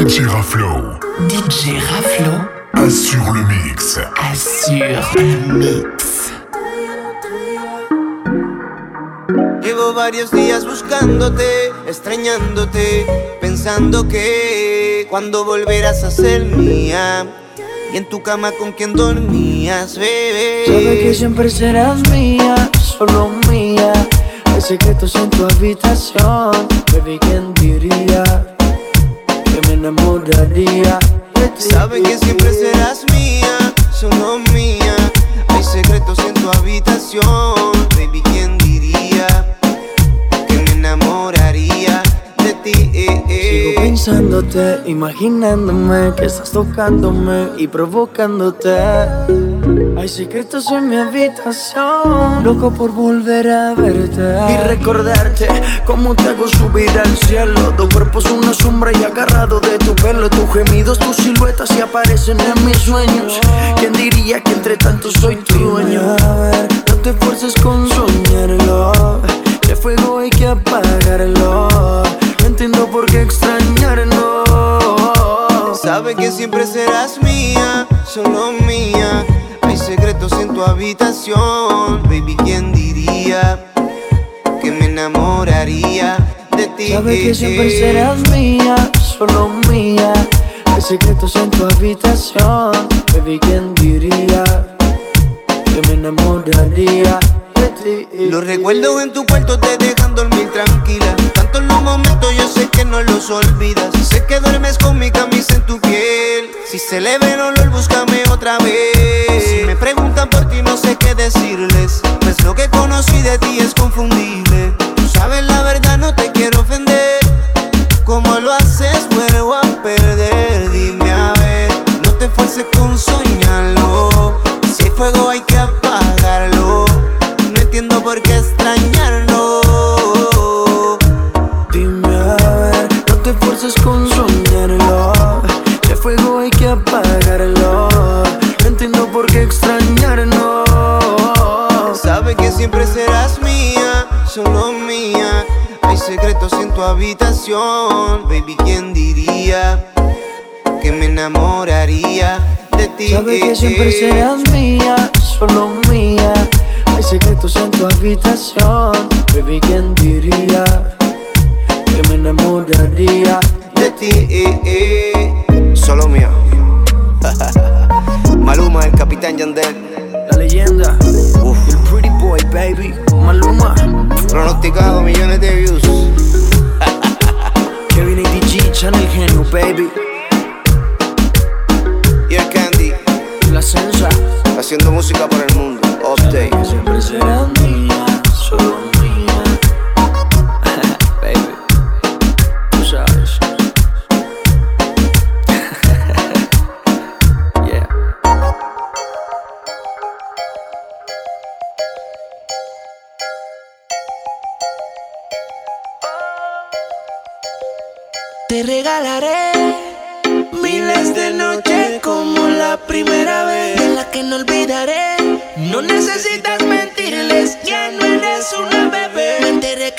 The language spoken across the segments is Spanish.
DJ Raflo. DJ Raflo. Assure le mix. Assure le mix. Llevo varios días buscándote, extrañándote, pensando que cuando volverás a ser mía. Y en tu cama con quien dormías, bebé. Sabes que siempre serás mía, solo mía. Hay secretos en tu habitación, baby, ¿quién diría? Enamoraría Sabes que siempre serás mía, solo mía. Hay secretos en tu habitación, baby, ¿quién diría? Que me enamoraría pensándote, imaginándome que estás tocándome y provocándote. Hay secretos en mi habitación, loco por volver a verte y recordarte cómo te hago subir al cielo. Tu cuerpo es una sombra y agarrado de tu pelo, tus gemidos, tus siluetas se aparecen en mis sueños. ¿Quién diría que entre tanto soy tu dueño? A ver, no te fuerces con soñarlo, el fuego hay que apagarlo. No entiendo por qué extrañarlo. Sabes que siempre serás mía, solo mía. Hay secretos en tu habitación, baby, ¿quién diría que me enamoraría de ti? Sabes que siempre serás mía, solo mía. Hay secretos en tu habitación, baby, ¿quién diría que me enamoraría? Los recuerdos en tu cuarto te dejan dormir tranquila. Tanto en los momentos yo sé que no los olvidas. Sé que duermes con mi camisa en tu piel. Si se le ve el olor, búscame otra vez. Si me preguntan por ti, no sé qué decirles. Pues lo que conocí de ti es siempre serás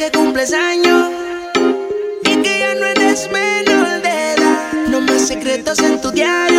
que cumples años y que ya no eres menor de edad. No más secretos en tu diario,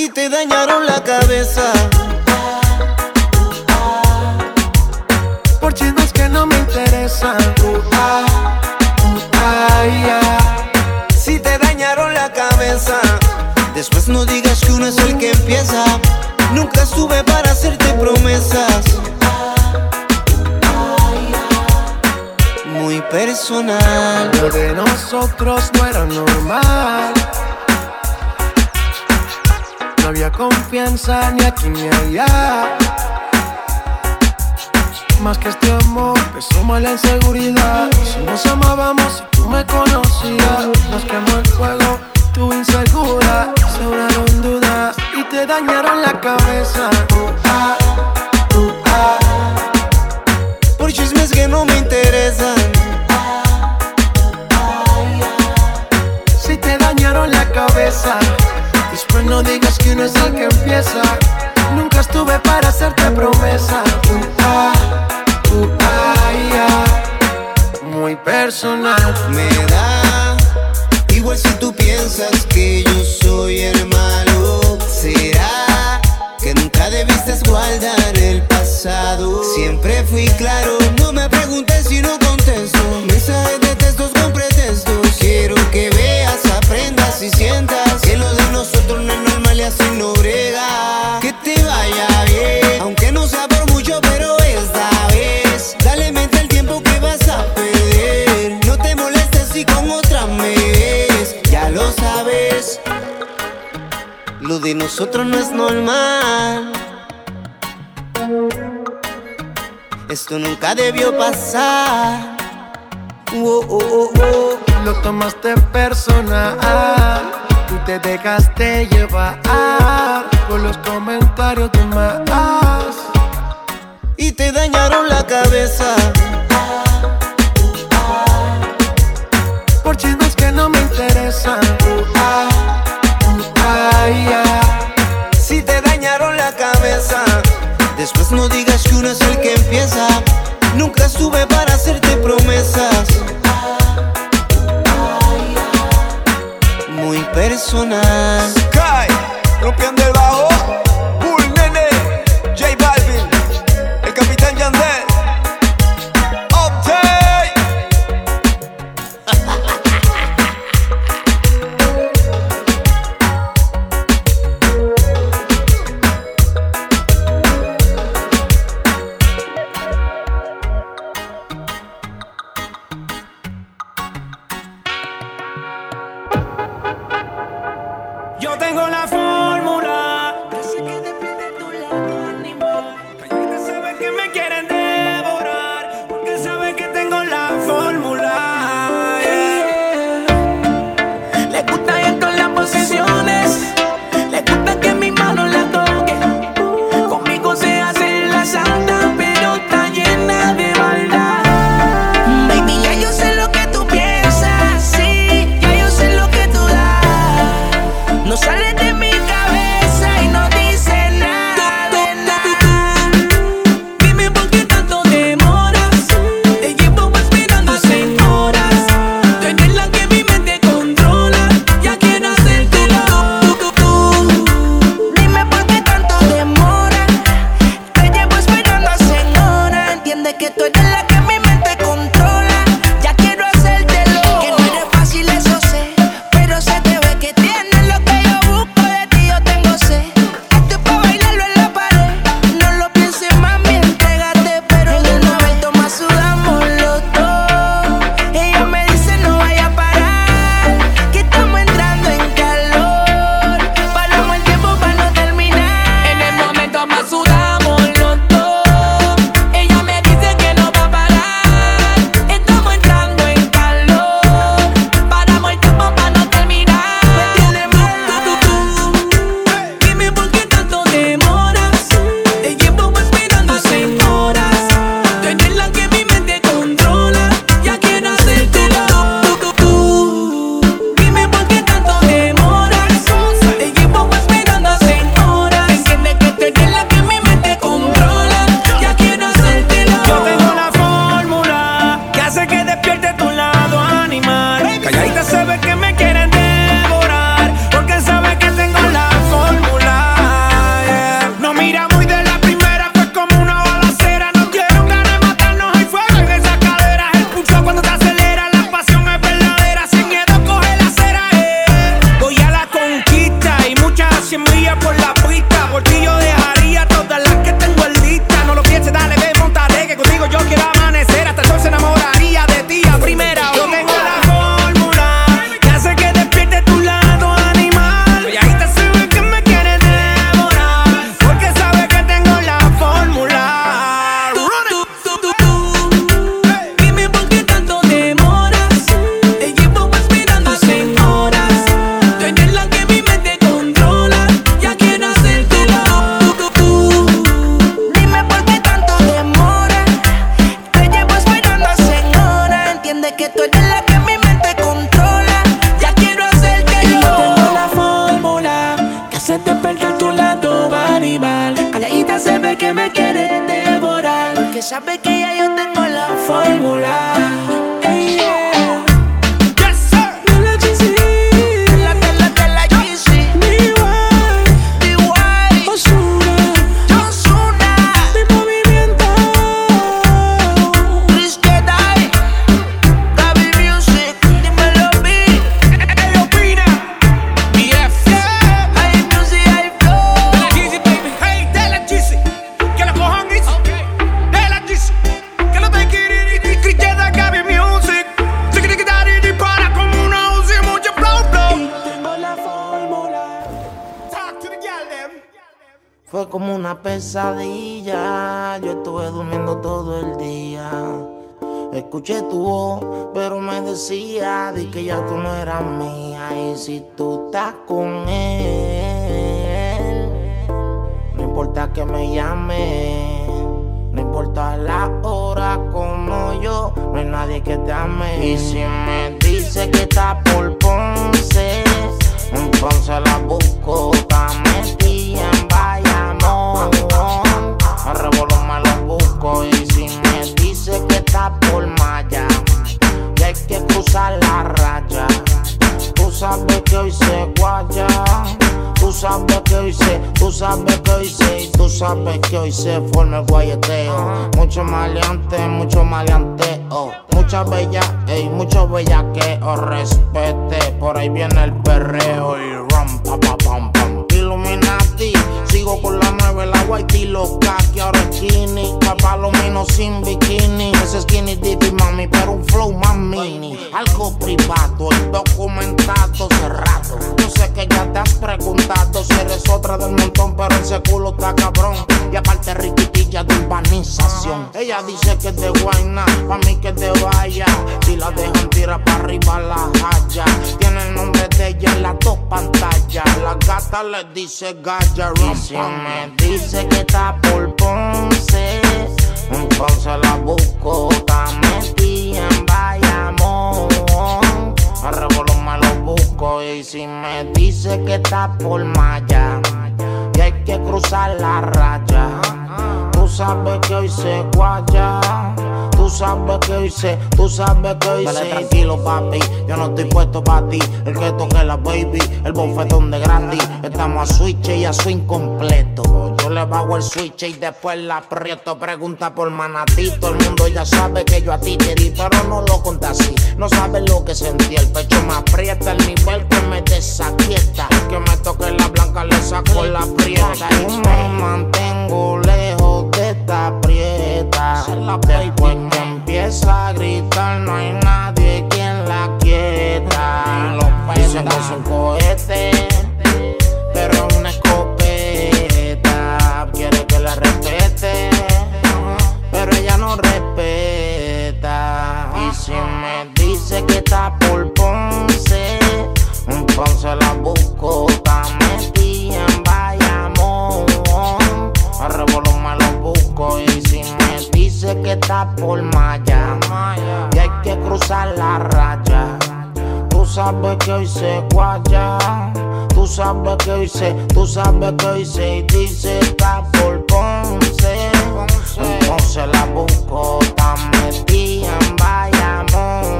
Y te dañaron la cabeza. Por chismes que no me interesan. Si te dañaron la cabeza. Después no digas que uno es el que empieza. Nunca estuve para hacerte promesas. Muy personal. Lo de nosotros no era normal. No había confianza ni aquí ni allá. Más que este amor, empezó mal la inseguridad. Si nos amábamos, si tú me conocías, nos quemó el fuego, tu insegura. Sobraron dudas y te dañaron la cabeza. Uh, ah, uh, ah. Por chismes que no me interesan. Si te dañaron la cabeza, no digas que uno es el que empieza. Nunca estuve para hacerte promesa. Uh, ah, uh, ah, yeah. Muy personal. Me da igual si tú piensas que yo soy el malo. ¿Será que nunca debiste guardar el pasado? Siempre fui claro, no me preguntes si no de nosotros no es normal. Esto nunca debió pasar. Oh, oh, oh, oh. Lo tomaste personal. Tú te dejaste llevar por los comentarios de más. Y te dañaron la cabeza. Por chismes que no me interesan. Uh, uh, Después no digas que uno es el que empieza. Nunca estuve para hacerte promesas. Muy personal. Sky, rompiendo el bajo. Que hoy se forma el guayeteo. Mucho maleante, mucho maleanteo. Mucha bella, ey, mucho bella que os respete. Por ahí viene el perreo menos sin bikini. Ese skinny dippy, mami, pero un flow más mini. Algo privado, el documentado cerrado. Yo sé que ya te has preguntado si eres otra del montón, pero ese culo está cabrón. Y aparte riquitilla de urbanización. Ella dice que es de guayna, pa' mí que te vaya. Si la dejan tirar para arriba la haya. Tiene el nombre de ella en las dos pantallas. La gata le dice gaya, y me dice que está por Ponce, entonces la busco, está metida en Bayamón. A revolver me lo busco y si me dice que está por Maya y hay que cruzar la raya, tú sabes que hoy se guaya. Tú sabes que hice, tú sabes que hice. Dale tranquilo, papi, yo no estoy puesto para ti. El que toque la baby, el bofetón de gratis. Estamos a switch y a swing completo. Yo le bajo el switch y después la aprieto. Pregunta por manatito. El mundo ya sabe que yo a ti te di, pero no lo conté así. No sabes lo que sentí. El pecho me aprieta, el nivel que me desaquieta. El que me toque la blanca le saco la prieta. Y me mantengo lejos de esta prieta. Después que empieza a gritar, no hay nadie que se, tú sabes que se y dice está por Ponce. Entonces la busco, está metida en Bayamón.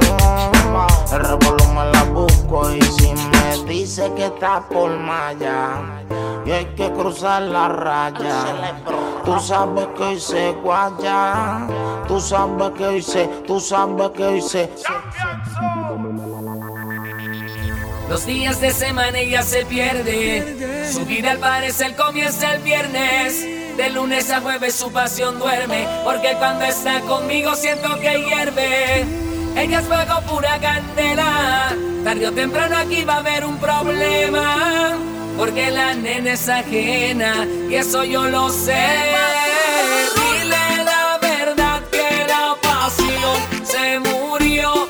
El revolumen la busco y si me dice que está por Maya y hay que cruzar la raya. Tú sabes que se guaya. Tú sabes que se, tú sabes que hoy Los días de semana ella se pierde. Su vida al parecer comienza el viernes. De lunes a jueves su pasión duerme. Porque cuando está conmigo siento que hierve. Ella es fuego pura candela. Tarde o temprano aquí va a haber un problema. Porque la nena es ajena. Y eso yo lo sé. Dile la verdad que la pasión se murió.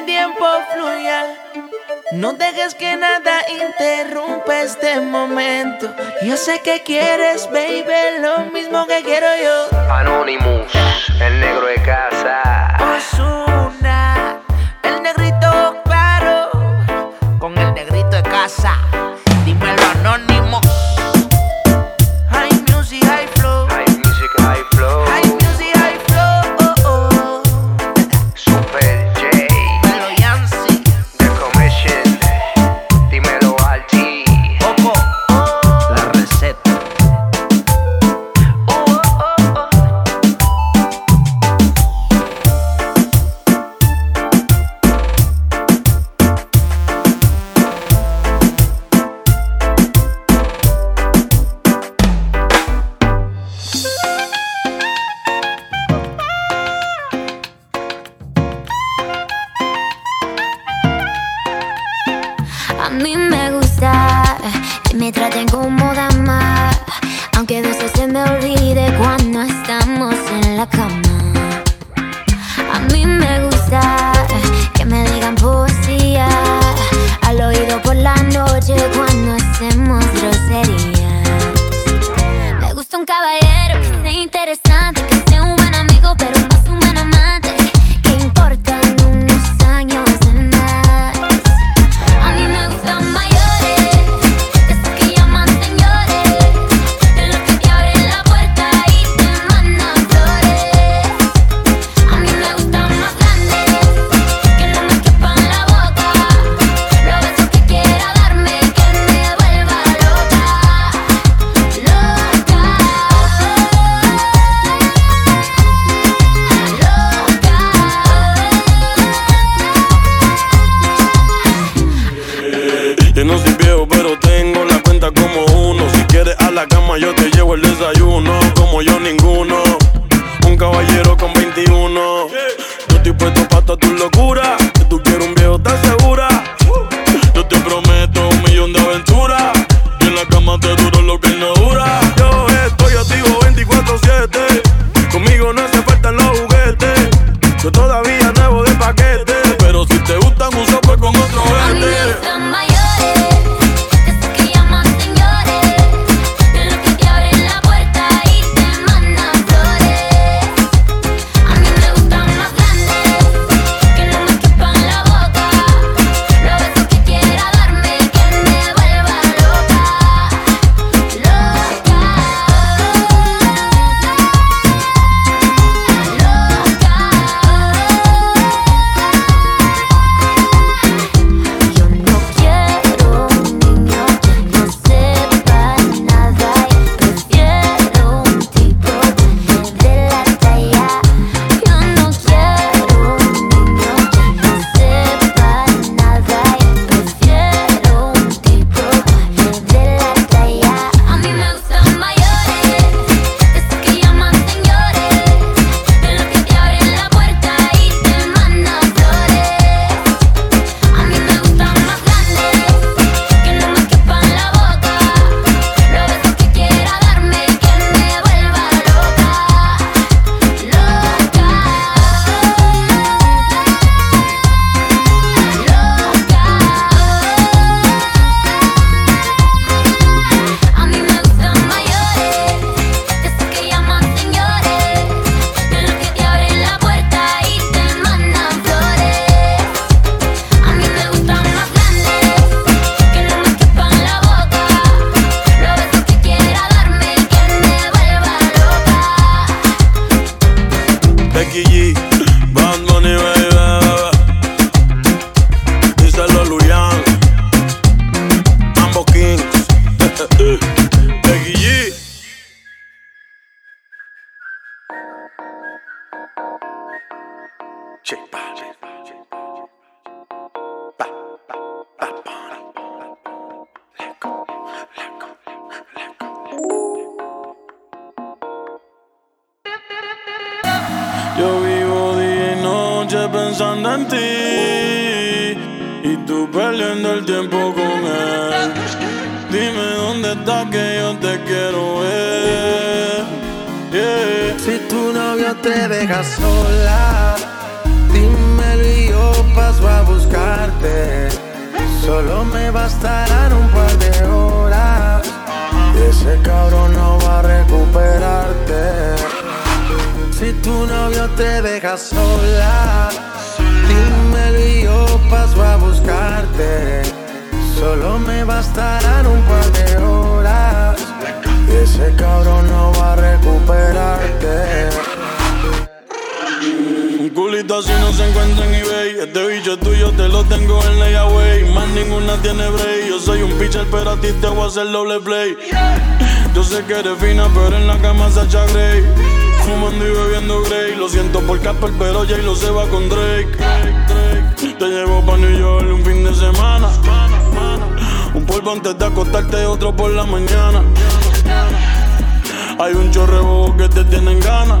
el tiempo fluya. No dejes que nada interrumpa este momento. Yo sé que quieres, baby, lo mismo que quiero yo. Anonymous, el negro de casa. Osuna, el negrito claro. Con el negrito de casa. eBay. Este bicho tuyo te lo tengo en layaway. Más ninguna tiene break. Yo soy un pitcher, pero a ti te voy a hacer doble play. Yo sé que eres fina, pero en la cama se echa Grey. Fumando y bebiendo Grey. Lo siento por Casper, pero Jay lo se va con Drake. Te llevo pa' New York un fin de semana. Un polvo antes de acostarte, otro por la mañana. Hay un chorrebo que te tienen ganas.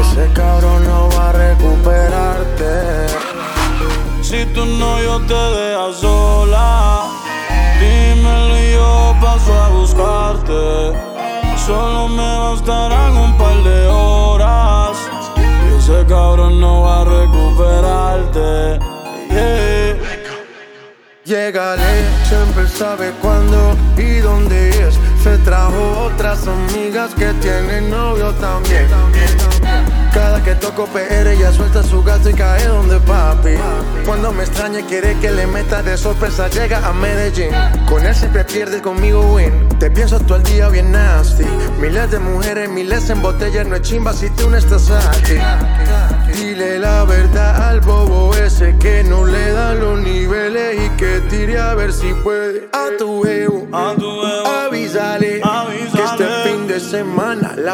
Ese cabrón no va a recuperarte. Si tu novio te deja sola, dímelo y yo paso a buscarte. Solo me bastarán un par de horas. Ese cabrón no va a recuperarte. Yeah. Siempre sabe cuándo y dónde es. Se trajo otras amigas que tienen novio también. Cada que toco PR ella suelta su gato y cae donde papi. Cuando me extraña quiere que le meta de sorpresa llega a Medellín. Con él siempre pierde, conmigo win. Te pienso todo el día bien nasty. Miles de mujeres, miles en botellas, no es chimba si tú no estás aquí. Dile la verdad al bobo ese que no le da los niveles y que tire a ver si puede. A tu ego, A tu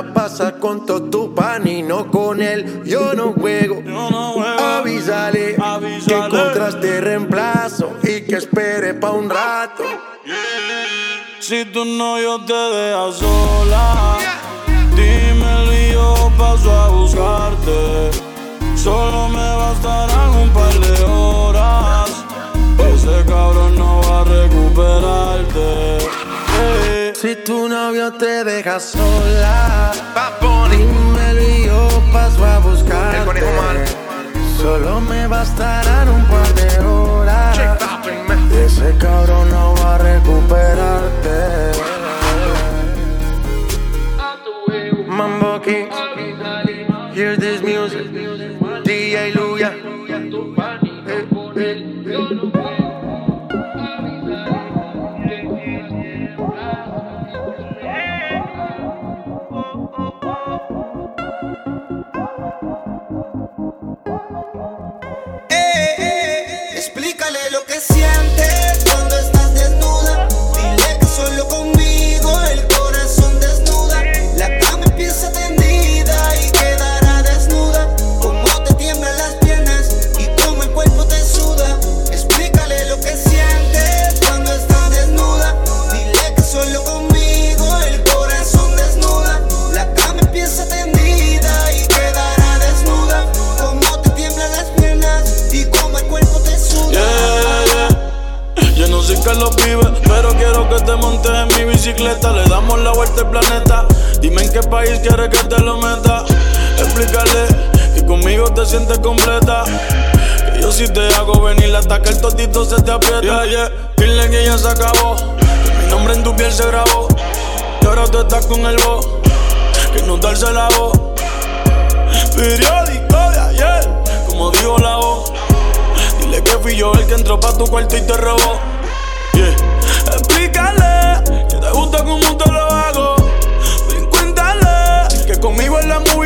la pasa con todo tu pan y no con él. Yo no juego. Yo no juego. Avísale, Avísale. que encontraste reemplazo y que espere pa' un rato. Si tu novio te deja sola, dímelo y yo paso a buscarte. Solo me bastarán un par de horas. Ese cabrón no va a recuperarte. Si tu novio te deja sola, dímelo y yo paso a buscarte. Solo me bastarán un par de horas. Ese cabrón no va a recuperarte. Mambo King, hear this music. DJ Luya. Bicicleta. Le damos la vuelta al planeta. Dime en qué país quieres que te lo meta. Explícale que conmigo te sientes completa. Que yo si te hago venir hasta que el totito se te aprieta. Yeah, yeah. Dile que ya se acabó. Que mi nombre en tu piel se grabó. Y ahora tú estás con el voz. Que no darse la voz. Periódico de ayer, como dijo la voz. Dile que fui yo el que entró pa' tu cuarto y te robó. Yeah. Gusta como te lo hago. Ven, cuéntale que conmigo en la movie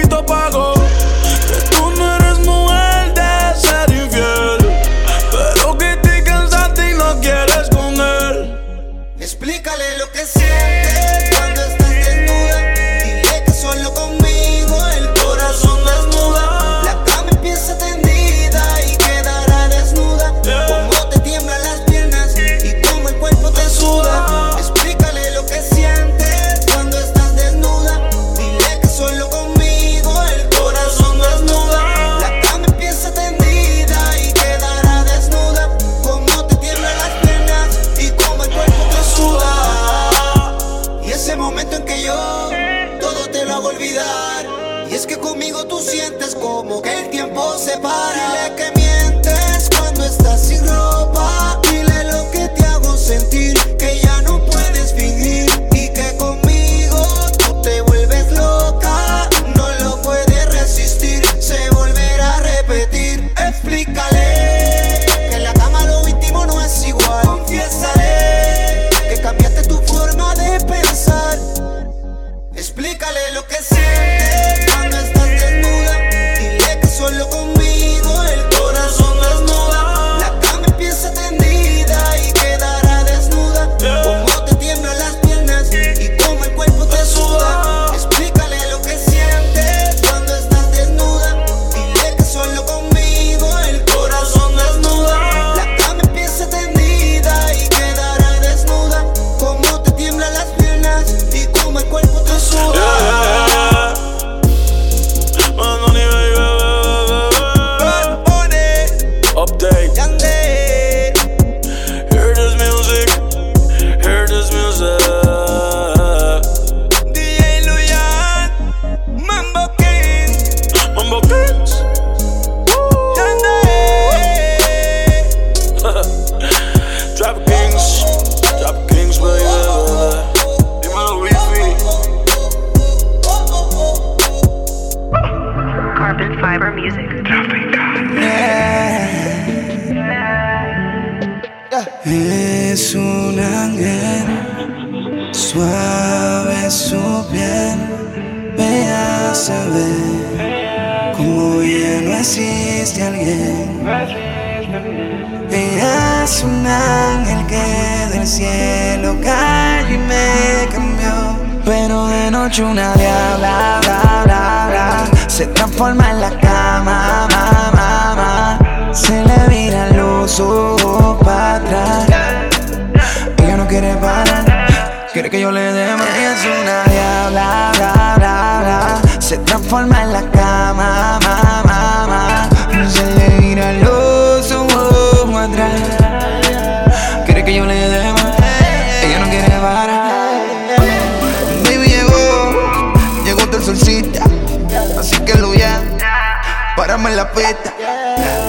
en la pista.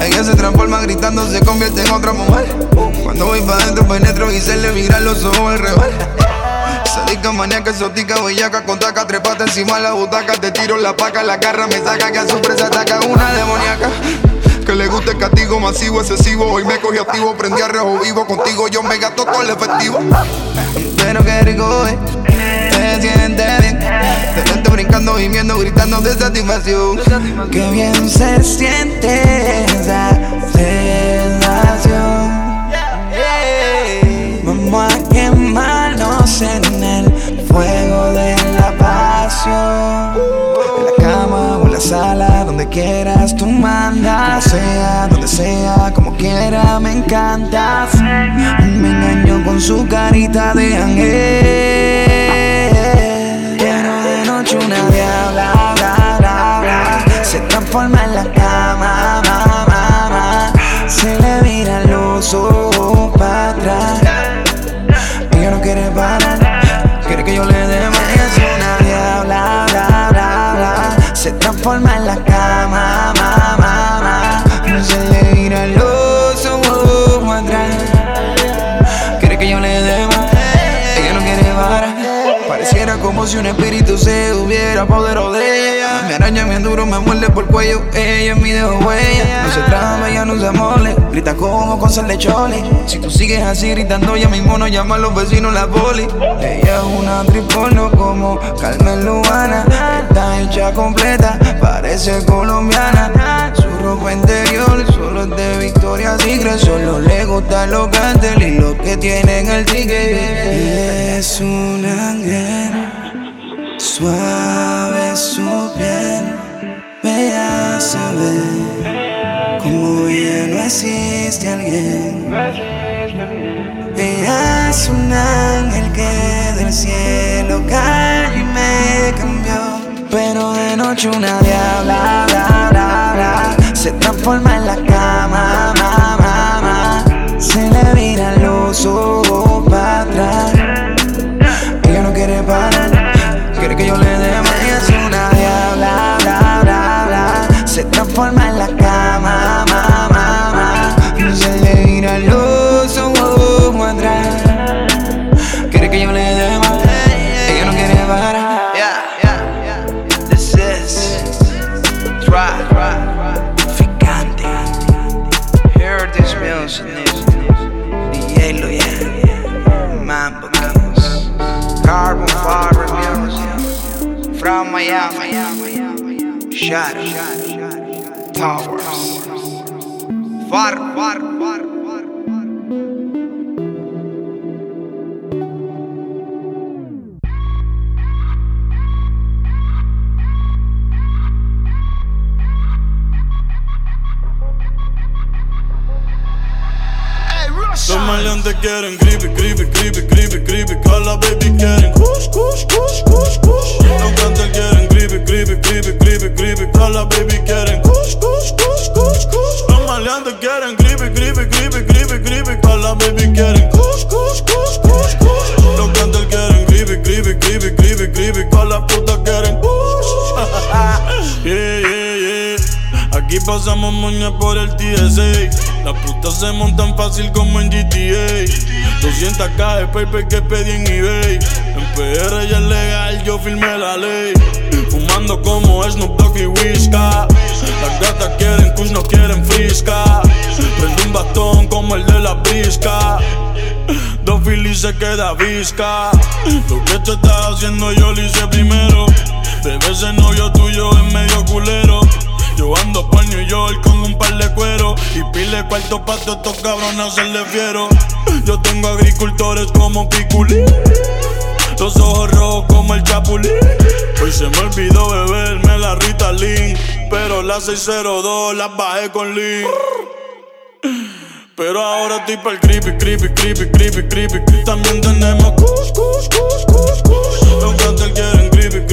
Ella se transforma gritando, se convierte en otra mujer. Cuando voy pa' dentro, penetro y se le miran los ojos al revés. Sadica, maníaca, exótica, bellaca, con taca, trepata encima de la butaca, te tiro la paca, la garra me saca, que a sorpresa ataca una demoníaca. Que le gusta el castigo masivo, excesivo. Hoy me cogí activo, prendí a rejo vivo. Contigo yo me gasto todo el efectivo. Pero qué rico te siente bien. Te siento brincando, gimiendo, gritando de satisfacción. Qué bien se siente quieras tú mandas. Sea, donde sea, como quiera, me encantas. Me engaño con su carita de ángel. Pero de noche una diabla, bla, bla, bla. Se transforma en la cama, ma, ma. Se le viran los ojos para atrás. Ella no quiere parar, quiere que yo le dé más. Es una diabla, bla, bla, bla. Se transforma en la cama, como si un espíritu se hubiera apoderado de ella. Me araña bien duro, me muerde por el cuello. Ella es mi dejo huella. No se traba, ella no se mole. Grita como con sal de chole. Si tú sigues así gritando, ya mismo nos llaman los vecinos la poli. Ella es una triporno como Carmen Lubana. Está hecha completa, parece colombiana. Su ropa interior solo es de Victoria Secret. Solo le gusta los cartel y lo que tiene en el ticket. Es un ángel, suave su piel, bella se ve, como ya no existe alguien. Ella es un ángel que del cielo cayó y me cambió. Pero de noche una diabla, bla, se transforma en la cama, ma, ma, ma. Se le viran los ojos para atrás. forma en la cama, ma, ma, ma. No se le mira los ojos oh, atrás. Quiere que yo le dé más, ella no quiere parar. Yeah, yeah, yeah. This is try, Ficante. Hear this music, DJ Luyan, Mambo Kings, Carbon Fiber Music, from Miami. Miami. Shot. Shot. Towers. Far, far, far. Los maleantes quieren creepy, creepy, creepy, creepy, creepy. Call baby quieren kush, kush, kush, kush, kush. Los cantantes quieren creepy, creepy, creepy, creepy, creepy. Call baby quieren kush, kush, por el TSA. Las putas se montan fácil como en GTA. 200k de paper que pedí en eBay. En PR ya es legal, yo firmé la ley. Fumando como Snoop Dogg y Whisca. Las gatas quieren kush, no quieren frisca. Prende un bastón como el de la brisca. Dos filis se queda visca. Lo que te estás haciendo yo lo hice primero. Bebé, ese novio tuyo es medio culero. Yo ando por New York con un par de cuero y pile cuarto pa' todos estos cabrones hacerle fiero. Yo tengo agricultores como Piculín, los ojos rojos como el Chapulín. Hoy se me olvidó beberme la Ritalin, pero la 602 la bajé con Lean. Pero ahora estoy el creepy, creepy, creepy, creepy, creepy. También tenemos kush, kush, kush,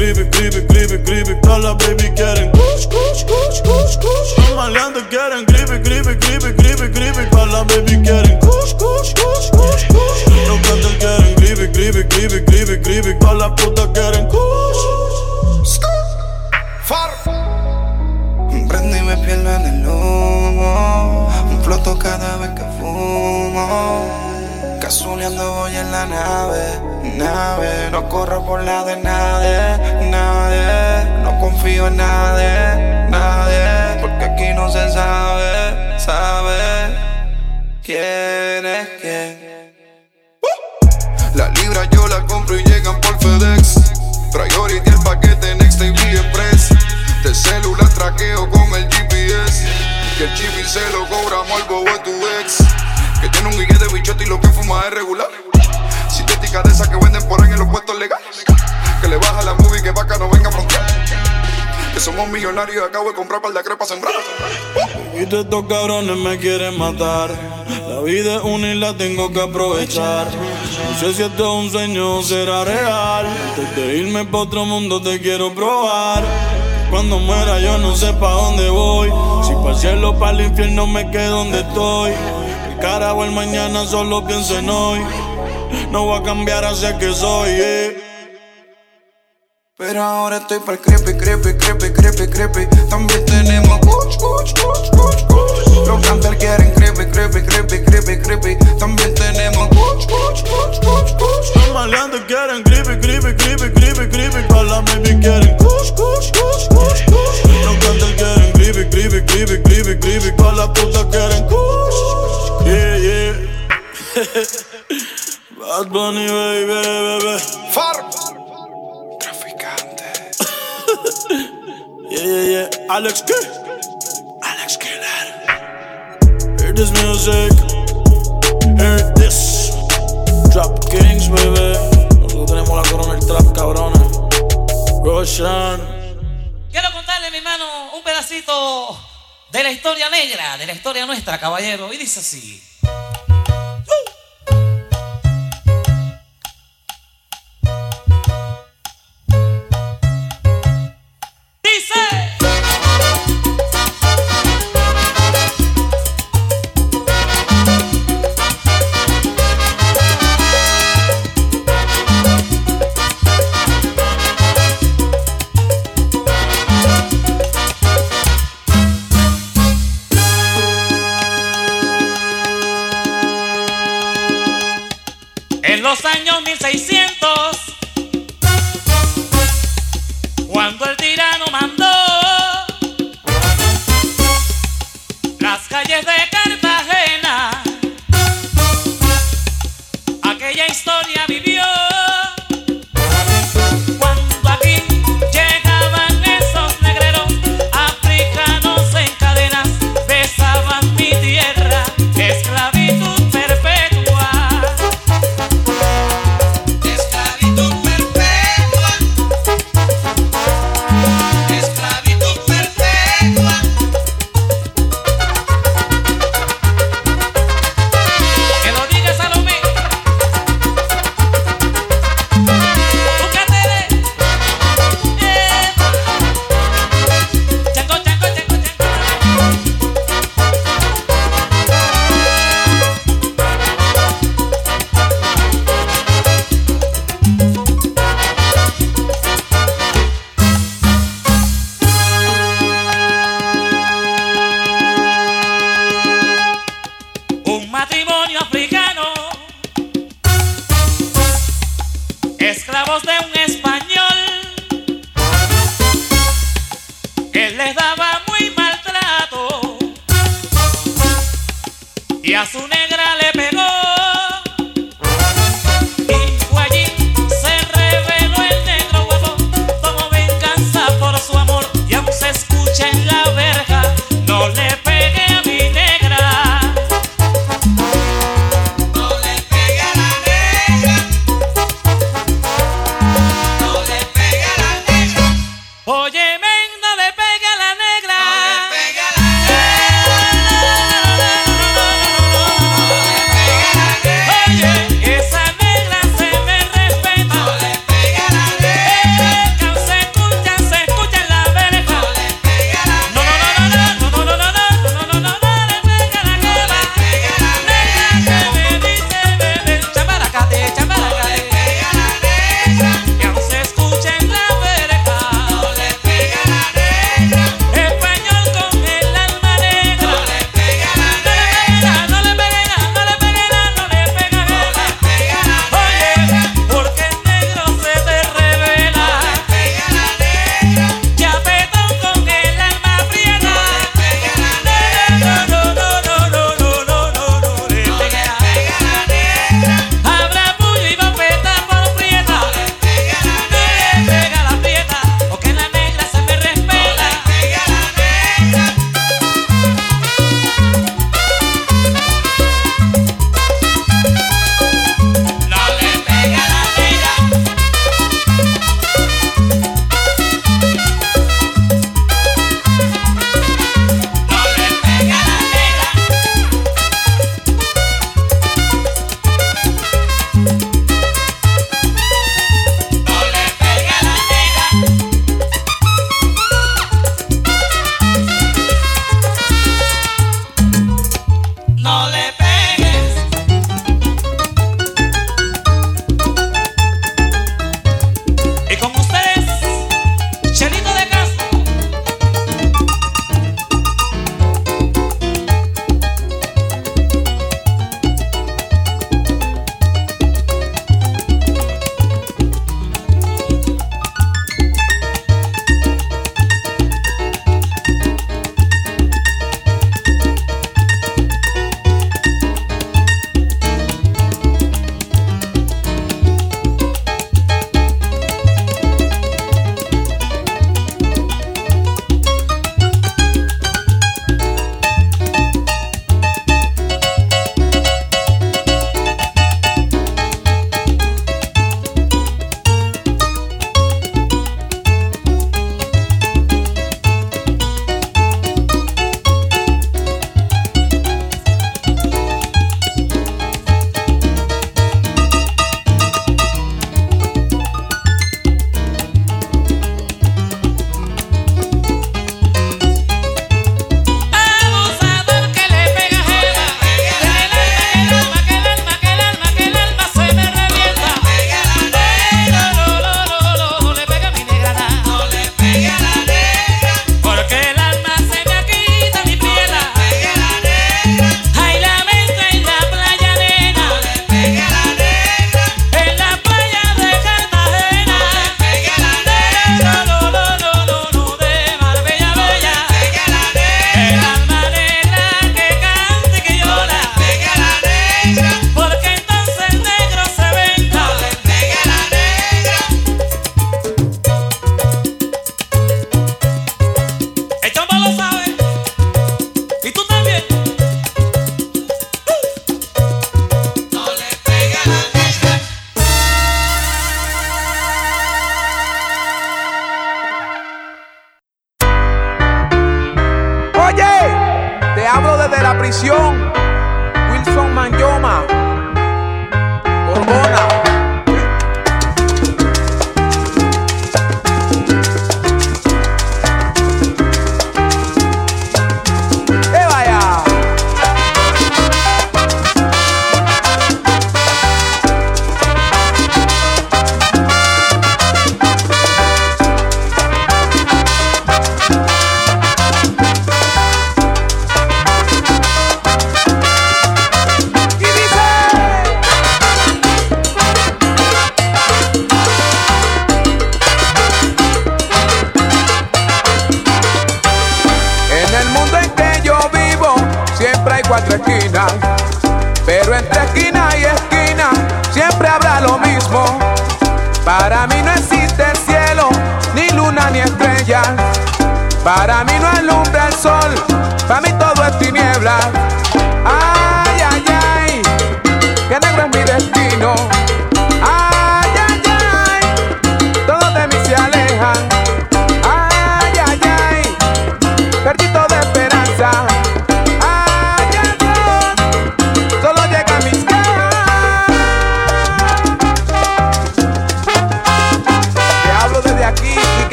creepy, creepy, creepy, creepy. Todas las baby quieren kush, kush, kush, kush, kush. Los maleantes quieren creepy, creepy, creepy, creepy, creepy. Todas las baby quieren kush, kush, kush, kush, kush. Los cantantes quieren creepy, creepy, creepy, creepy, creepy. Todas las putas quieren kush. Far. Prendo y me pierdo en el humo. Un floto cada vez que fumo. Casuleando voy en la nave, nave. No corro por la de nadie, nadie. No confío en nadie, nadie. Porque aquí no se sabe, sabe. ¿Quién es quién? La libra yo la compro y llegan por FedEx. Priority el paquete Next TV Express. De celular traqueo con el GPS. Que el chip se lo cobramos al bobo tu ex. Que tiene un guille de bichote y lo que fuma es regular. Sintética de esas que venden por ahí en los puestos legales. Que le baja la movie que vaca no venga a frontear. Que somos millonarios y acabo de comprar par de crepas sembrar. Y todos estos cabrones me quieren matar. La vida es una y la tengo que aprovechar. No sé si esto es un sueño o será real. Antes de irme pa' otro mundo te quiero probar. Cuando muera yo no sé pa' dónde voy. Si pa' el cielo, pa' el infierno me quedo donde estoy. El carajo el mañana solo pienso en hoy. No voy a cambiar hacia que soy. eh. Pero ahora estoy para el creepy, creepy, creepy, creepy, creepy. También tenemos kuch, kuch, kuch, kuch, kuch. Los cantantes quieren creepy, creepy, creepy, creepy, creepy. También tenemos kuch, kuch, kuch, kuch, kuch. Los maleantes quieren creepy, creepy, creepy, creepy, creepy. Para la baby quieren kush, kush, kush, kush, kush. Los cantantes quieren creepy, creepy, creepy, creepy, creepy. Para la puta quieren kush. Yeah, yeah. Bad Bunny, baby, baby. Far. Yeah, yeah, yeah. Alex K. Alex Killer. Hear this music. Hear this. Trap Kings, baby. Nosotros tenemos la corona del trap, cabrones. Roshan. Quiero contarle, mi hermano, un pedacito de la historia negra, de la historia nuestra, caballero. Y dice así. Asune